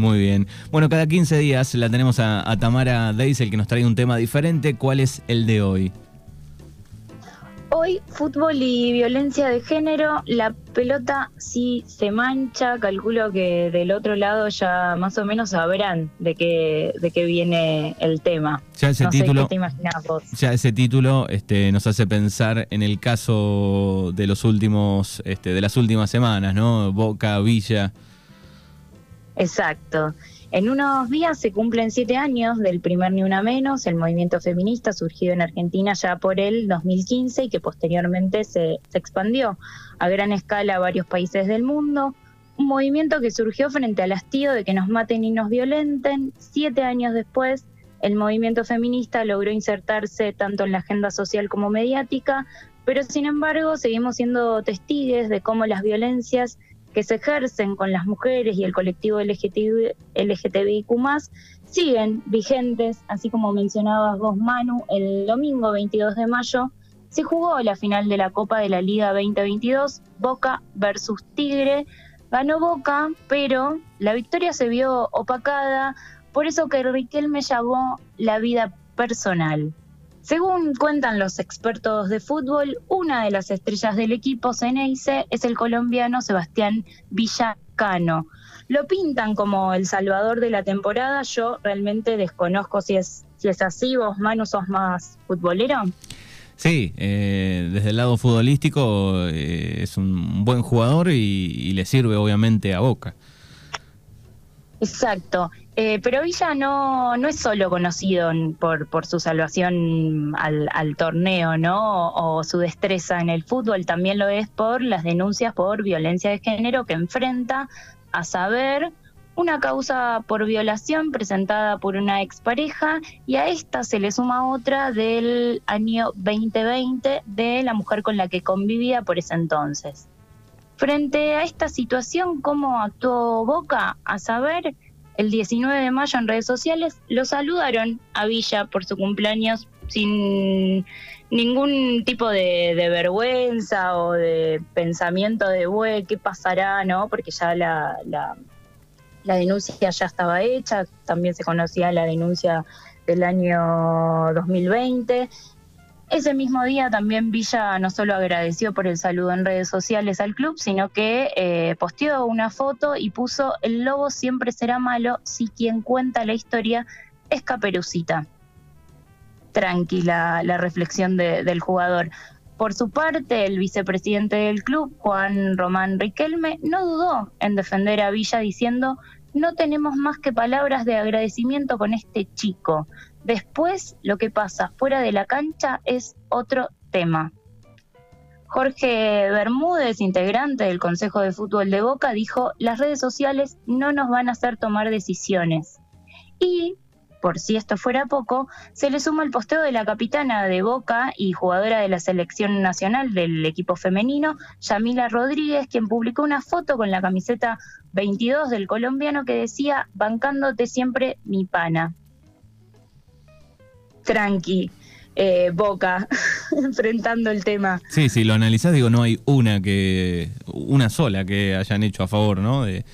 Muy bien. Bueno, cada 15 días la tenemos a, Tamara Deisel que nos trae un tema diferente. ¿Cuál es el de hoy? Hoy, fútbol y violencia de género, la pelota sí se mancha, calculo que del otro lado ya más o menos sabrán de qué, de qué viene el tema. Ya ese título, te vos. Ya ese título este, nos hace pensar en el caso de los últimos, este, de las últimas semanas, ¿no? Boca, Villa. Exacto. En unos días se cumplen siete años del primer Ni Una Menos, el movimiento feminista surgido en Argentina ya por el 2015 y que posteriormente se, expandió a gran escala a varios países del mundo. Un movimiento que surgió frente al hastío de que nos maten y nos violenten. Siete años después, el movimiento feminista logró insertarse tanto en la agenda social como mediática, pero sin embargo seguimos siendo testigos de cómo las violencias que se ejercen con las mujeres y el colectivo LGTBI, LGTBIQ siguen vigentes, así como mencionabas vos, Manu, el domingo 22 de mayo se jugó la final de la Copa de la Liga 2022, Boca versus Tigre. Ganó Boca, pero la victoria se vio opacada, por eso que Riquelme llamó la vida personal. Según cuentan los expertos de fútbol, una de las estrellas del equipo Ceneice es el colombiano Sebastián Villacano. Lo pintan como el salvador de la temporada. Yo realmente desconozco si es, si es así. ¿Vos, Manu, sos más futbolero? Sí, eh, desde el lado futbolístico eh, es un buen jugador y le sirve obviamente a Boca. Exacto. Eh, pero Villa no, no es solo conocido por, por su salvación al, torneo, ¿no? O, su destreza en el fútbol, también lo es por las denuncias por violencia de género que enfrenta, a saber, una causa por violación presentada por una expareja y a esta se le suma otra del año 2020 de la mujer con la que convivía por ese entonces. Frente a esta situación, ¿cómo actuó Boca? A saber, el 19 de mayo en redes sociales lo saludaron a Villa por su cumpleaños sin ningún tipo de, vergüenza o de pensamiento de, ¿qué pasará? ¿no? Porque ya la, la, denuncia ya estaba hecha, también se conocía la denuncia del año 2020 ese mismo día también Villa no solo agradeció por el saludo en redes sociales al club, sino que eh, posteó una foto y puso el lobo siempre será malo si quien cuenta la historia es Caperucita. Tranquila la reflexión del jugador. Por su parte, el vicepresidente del club, Juan Román Riquelme, no dudó en defender a Villa diciendo no tenemos más que palabras de agradecimiento con este chico. Después, lo que pasa fuera de la cancha es otro tema. Jorge Bermúdez, integrante del Consejo de Fútbol de Boca, dijo, las redes sociales no nos van a hacer tomar decisiones. Y, por si esto fuera poco, se le suma el posteo de la capitana de Boca y jugadora de la selección nacional del equipo femenino, Yamila Rodríguez, quien publicó una foto con la camiseta 22 del colombiano que decía, bancándote siempre mi pana tranqui, eh, Boca, enfrentando el tema. Sí, si lo analizás, digo, no hay una que, una sola que hayan hecho a favor, ¿no? De...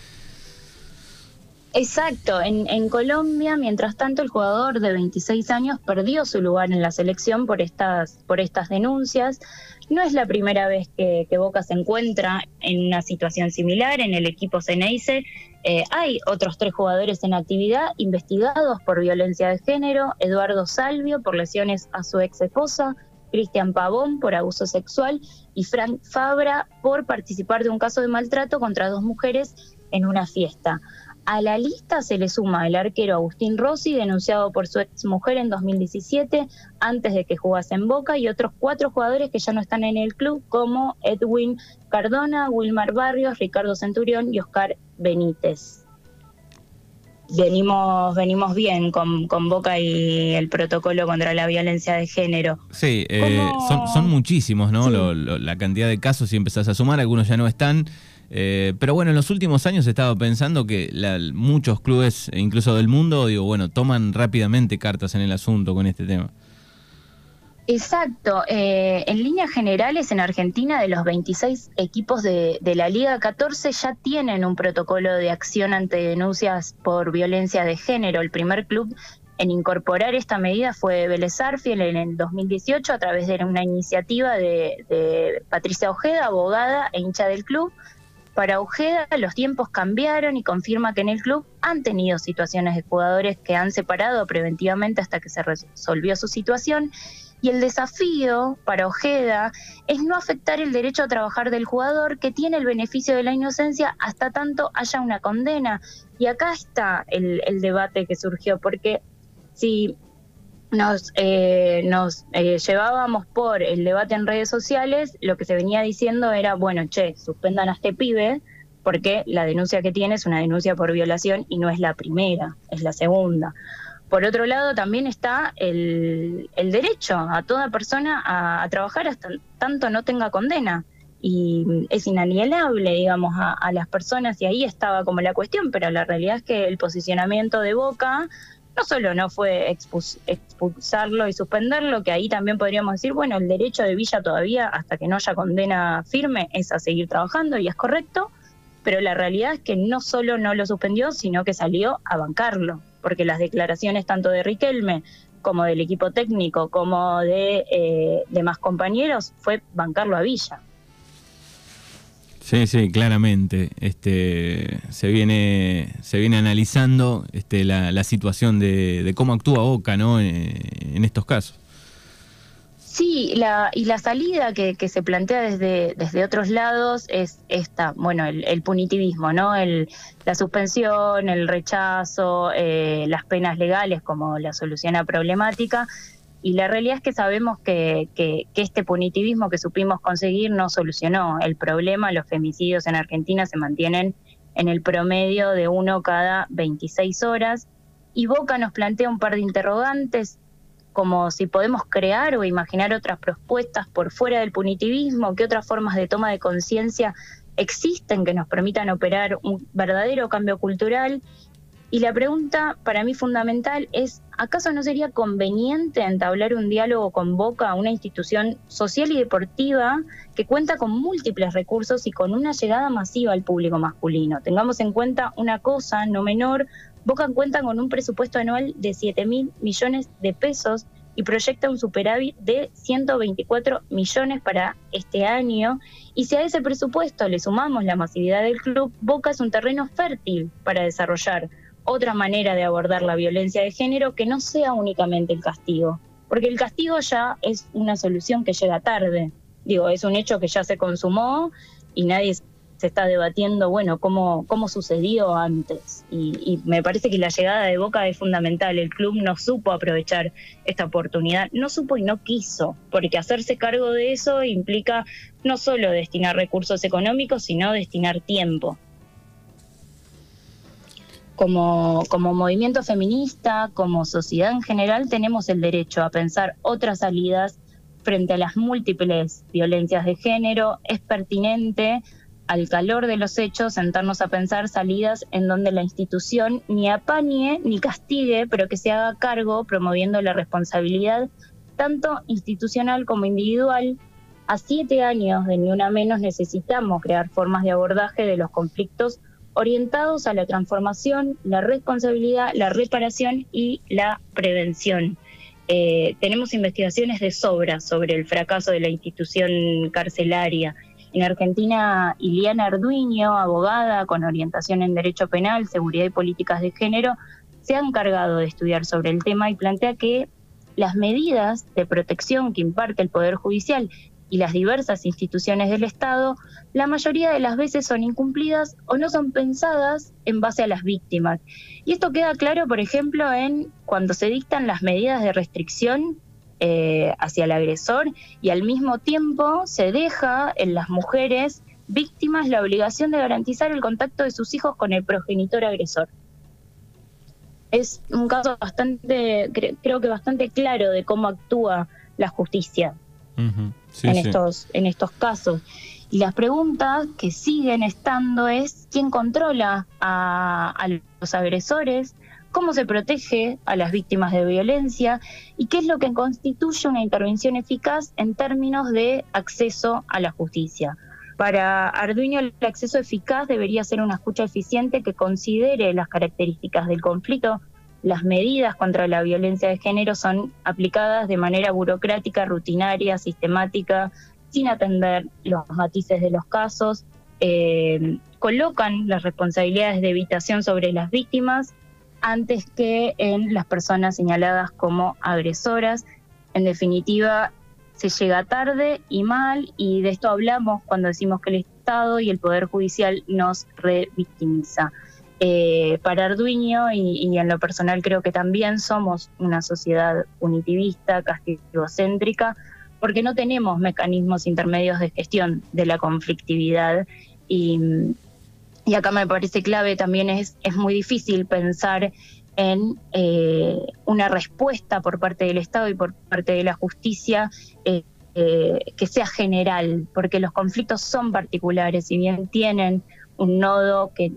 Exacto, en, en, Colombia, mientras tanto, el jugador de 26 años perdió su lugar en la selección por estas, por estas denuncias. No es la primera vez que, Boca se encuentra en una situación similar. En el equipo Ceneice eh, hay otros tres jugadores en actividad investigados por violencia de género. Eduardo Salvio por lesiones a su ex esposa, Cristian Pavón por abuso sexual y Frank Fabra por participar de un caso de maltrato contra dos mujeres en una fiesta. A la lista se le suma el arquero Agustín Rossi, denunciado por su exmujer en 2017, antes de que jugase en Boca, y otros cuatro jugadores que ya no están en el club, como Edwin Cardona, Wilmar Barrios, Ricardo Centurión y Oscar Benítez. Venimos, venimos bien con, Boca y el protocolo contra la violencia de género. Sí, eh, son, muchísimos, ¿no? la cantidad de casos, si empezás a sumar, algunos ya no están. Eh, pero bueno, en los últimos años he estado pensando que muchos clubes, incluso del mundo, digo, bueno, toman rápidamente cartas en el asunto con este tema. Exacto. Eh, en líneas generales, en Argentina, de los 26 equipos de, de, la Liga 14 ya tienen un protocolo de acción ante denuncias por violencia de género. El primer club en incorporar esta medida fue Vélez en el 2018 a través de una iniciativa de, Patricia Ojeda, abogada e hincha del club. Para Ojeda los tiempos cambiaron y confirma que en el club han tenido situaciones de jugadores que han separado preventivamente hasta que se resolvió su situación. Y el desafío para Ojeda es no afectar el derecho a trabajar del jugador que tiene el beneficio de la inocencia hasta tanto haya una condena. Y acá está el, el debate que surgió, porque si nos, eh, nos eh, llevábamos por el debate en redes sociales, lo que se venía diciendo era, bueno, che, suspendan a este pibe, porque la denuncia que tiene es una denuncia por violación y no es la primera, es la segunda. Por otro lado, también está el, derecho a toda persona a, trabajar hasta tanto no tenga condena. Y es inalienable, digamos, a, a las personas, y ahí estaba como la cuestión, pero la realidad es que el posicionamiento de Boca no solo no fue expulsarlo y suspenderlo, que ahí también podríamos decir, bueno, el derecho de Villa todavía, hasta que no haya condena firme, es a seguir trabajando y es correcto, pero la realidad es que no solo no lo suspendió, sino que salió a bancarlo, porque las declaraciones tanto de Riquelme como del equipo técnico, como de eh, demás compañeros, fue bancarlo a Villa. Sí, sí, claramente. Este, se viene, se viene analizando este, la, situación de, cómo actúa Boca, ¿no? En, estos casos. Sí, la, y la salida que, se plantea desde, desde otros lados es esta, bueno, el, punitivismo, ¿no? El, la suspensión, el rechazo, eh, las penas legales como la solución a problemática y la realidad es que sabemos que, este punitivismo que supimos conseguir no solucionó el problema. Los femicidios en Argentina se mantienen en el promedio de uno cada 26 horas. Y Boca nos plantea un par de interrogantes, como si podemos crear o imaginar otras propuestas por fuera del punitivismo, qué otras formas de toma de conciencia existen que nos permitan operar un verdadero cambio cultural y la pregunta para mí fundamental es, ¿acaso no sería conveniente entablar un diálogo con Boca, una institución social y deportiva que cuenta con múltiples recursos y con una llegada masiva al público masculino? Tengamos en cuenta una cosa no menor, Boca cuenta con un presupuesto anual de 7 mil millones de pesos y proyecta un superávit de 124 millones para este año. Y si a ese presupuesto le sumamos la masividad del club, Boca es un terreno fértil para desarrollar otra manera de abordar la violencia de género que no sea únicamente el castigo, porque el castigo ya es una solución que llega tarde. Digo, es un hecho que ya se consumó y nadie se está debatiendo, bueno, cómo, cómo sucedió antes. Y, me parece que la llegada de Boca es fundamental. El club no supo aprovechar esta oportunidad, no supo y no quiso, porque hacerse cargo de eso implica no solo destinar recursos económicos, sino destinar tiempo como, como movimiento feminista, como sociedad en general, tenemos el derecho a pensar otras salidas frente a las múltiples violencias de género. Es pertinente, al calor de los hechos, sentarnos a pensar salidas en donde la institución ni apañe ni castigue, pero que se haga cargo promoviendo la responsabilidad tanto institucional como individual. A siete años de Ni Una Menos necesitamos crear formas de abordaje de los conflictos orientados a la transformación, la responsabilidad, la reparación y la prevención. Eh, tenemos investigaciones de sobra sobre el fracaso de la institución carcelaria. En Argentina, Iliana Arduino, abogada con orientación en Derecho Penal, Seguridad y Políticas de Género, se ha encargado de estudiar sobre el tema y plantea que las medidas de protección que imparte el Poder Judicial y las diversas instituciones del Estado, la mayoría de las veces son incumplidas o no son pensadas en base a las víctimas. Y esto queda claro, por ejemplo, en cuando se dictan las medidas de restricción eh, hacia el agresor y al mismo tiempo se deja en las mujeres víctimas la obligación de garantizar el contacto de sus hijos con el progenitor agresor. Es un caso bastante, creo que bastante claro de cómo actúa la justicia en, Estos, en estos casos. Y las preguntas que siguen estando es quién controla a, los agresores, cómo se protege a las víctimas de violencia y qué es lo que constituye una intervención eficaz en términos de acceso a la justicia. Para Arduino el acceso eficaz debería ser una escucha eficiente que considere las características del conflicto. Las medidas contra la violencia de género son aplicadas de manera burocrática, rutinaria, sistemática, sin atender los matices de los casos. Eh, colocan las responsabilidades de evitación sobre las víctimas antes que en las personas señaladas como agresoras. En definitiva, se llega tarde y mal y de esto hablamos cuando decimos que el Estado y el Poder Judicial nos revictimiza. Eh, para Arduino y, en lo personal creo que también somos una sociedad punitivista, castigocéntrica, porque no tenemos mecanismos intermedios de gestión de la conflictividad y, y acá me parece clave también es, es muy difícil pensar en eh, una respuesta por parte del Estado y por parte de la justicia eh, eh, que sea general, porque los conflictos son particulares, si bien tienen un nodo que,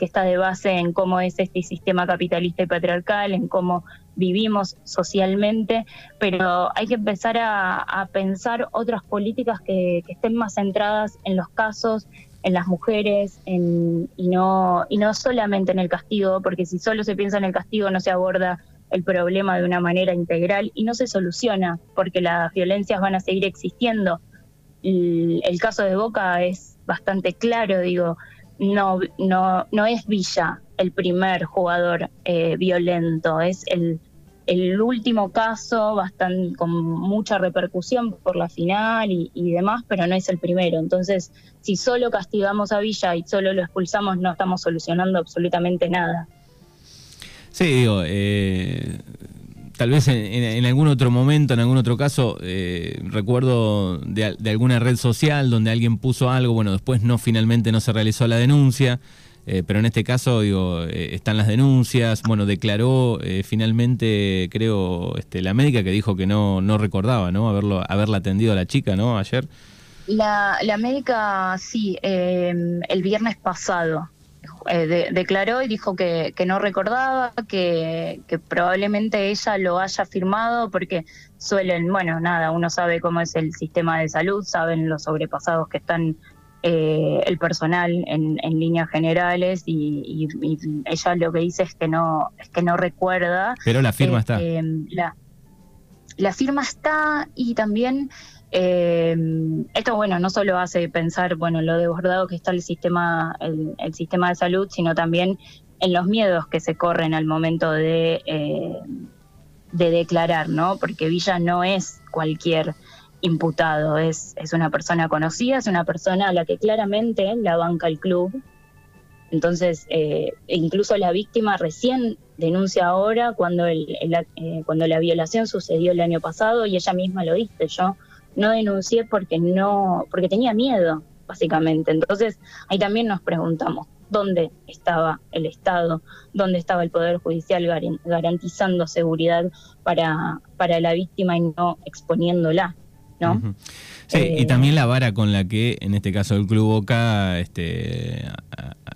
está de base en cómo es este sistema capitalista y patriarcal, en cómo vivimos socialmente, pero hay que empezar a, pensar otras políticas que, que, estén más centradas en los casos, en las mujeres en, y, no, y no solamente en el castigo, porque si solo se piensa en el castigo no se aborda el problema de una manera integral y no se soluciona, porque las violencias van a seguir existiendo. El, caso de Boca es bastante claro, digo, no, no, no es Villa el primer jugador eh, violento, es el, el último caso bastante, con mucha repercusión por la final y, demás, pero no es el primero. Entonces, si solo castigamos a Villa y solo lo expulsamos, no estamos solucionando absolutamente nada. Sí, digo, eh, tal vez en, algún otro momento, en algún otro caso, eh, recuerdo de, de, alguna red social donde alguien puso algo, bueno, después no finalmente no se realizó la denuncia. Eh, pero en este caso, digo, eh, están las denuncias. Bueno, declaró eh, finalmente, creo, este, la médica que dijo que no, no recordaba, ¿no? Haberlo, haberla atendido a la chica, ¿no? Ayer. La, la médica, sí, el viernes pasado. declaró y dijo que, que no recordaba, que, que, probablemente ella lo haya firmado porque suelen, bueno, nada, uno sabe cómo es el sistema de salud, saben los sobrepasados que están eh, el personal en, líneas generales y, ella lo que dice es que no es que no recuerda. Pero la firma está. Eh, la, la, firma está y también eh, esto bueno no solo hace pensar bueno lo desbordado que está el sistema el, el, sistema de salud sino también en los miedos que se corren al momento de de declarar no porque Villa no es cualquier imputado, es, es una persona conocida, es una persona a la que claramente la banca el club. Entonces, eh, incluso la víctima recién denuncia ahora cuando, el, eh, cuando la violación sucedió el año pasado y ella misma lo dice, yo no denuncié porque, no, porque tenía miedo, básicamente. Entonces, ahí también nos preguntamos, ¿dónde estaba el Estado? ¿Dónde estaba el Poder Judicial garantizando seguridad para, para la víctima y no exponiéndola? ¿No? Sí, y eh, también la vara con la que, en este caso, el Club Boca este,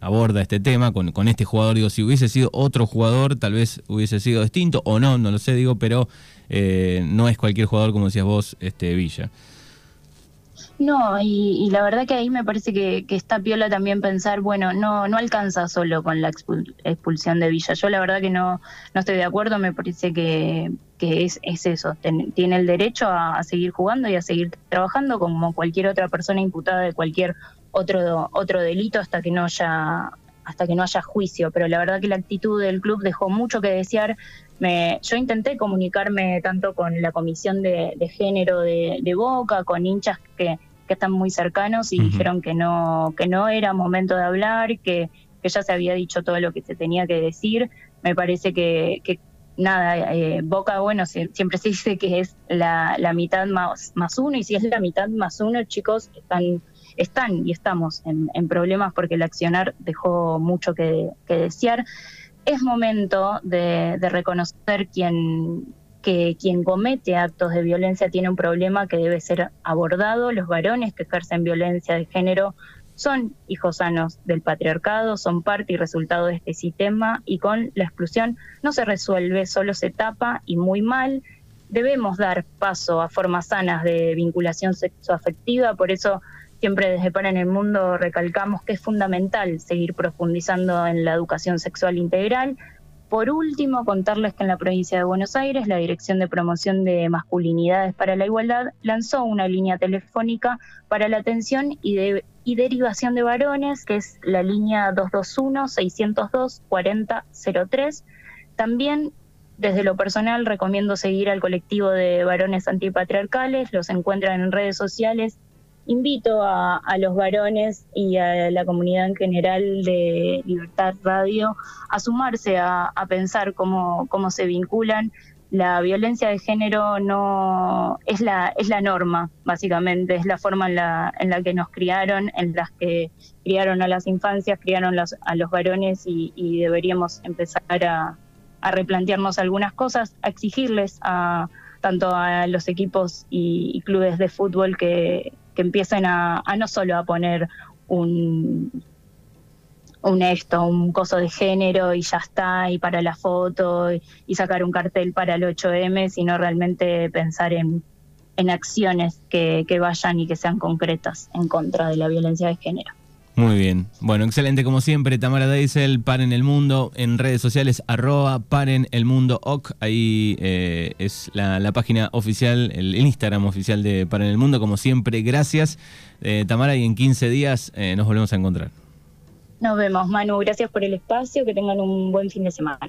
aborda este tema con, con este jugador. Digo, si hubiese sido otro jugador, tal vez hubiese sido distinto, o no, no lo sé, digo, pero eh, no es cualquier jugador, como decías vos, este Villa. No, y, la verdad que ahí me parece que, está piola también pensar, bueno, no no alcanza solo con la expulsión de Villa. Yo la verdad que no, no estoy de acuerdo, me parece que, que es, es eso, tiene el derecho a, seguir jugando y a seguir trabajando como cualquier otra persona imputada de cualquier otro, otro delito hasta que no haya hasta que no haya juicio, pero la verdad que la actitud del club dejó mucho que desear. Me, yo intenté comunicarme tanto con la comisión de, género de, Boca, con hinchas que, que están muy cercanos y dijeron que no, que no era momento de hablar, que, que, ya se había dicho todo lo que se tenía que decir. Me parece que, que nada, eh, Boca, bueno, siempre se dice que es la, la mitad más, más uno, y si es la mitad más uno, chicos, están están y estamos en, problemas porque el accionar dejó mucho que, desear. Es momento de, reconocer quien, que quien comete actos de violencia tiene un problema que debe ser abordado. Los varones que ejercen violencia de género son hijos sanos del patriarcado, son parte y resultado de este sistema y con la exclusión no se resuelve, solo se tapa y muy mal. Debemos dar paso a formas sanas de vinculación sexoafectiva, por eso siempre desde Para en el Mundo recalcamos que es fundamental seguir profundizando en la educación sexual integral, por último, contarles que en la provincia de Buenos Aires la Dirección de Promoción de Masculinidades para la Igualdad lanzó una línea telefónica para la atención y, derivación de varones, que es la línea 221-602-4003. También desde lo personal recomiendo seguir al colectivo de varones antipatriarcales, los encuentran en redes sociales invito a, los varones y a la comunidad en general de Libertad Radio a sumarse a, pensar cómo, cómo se vinculan. La violencia de género no es la, es la norma, básicamente, es la forma en la, en la que nos criaron, en las que criaron a las infancias, criaron a los varones y, deberíamos empezar a, a replantearnos algunas cosas, a exigirles a tanto a los equipos y clubes de fútbol que, que empiecen a, no solo a poner un, un esto, un coso de género y ya está, y para la foto, y, sacar un cartel para el 8M, sino realmente pensar en, en acciones que, que vayan y que sean concretas en contra de la violencia de género. Muy bien. Bueno, excelente como siempre. Tamara Deisel, Paren el Mundo, en redes sociales, arroba Paren el Mundo OC. Ahí eh, es la, página oficial, el, Instagram oficial de Paren el Mundo. Como siempre, gracias. Eh, Tamara, y en 15 días eh, nos volvemos a encontrar. Nos vemos, Manu. Gracias por el espacio. Que tengan un buen fin de semana.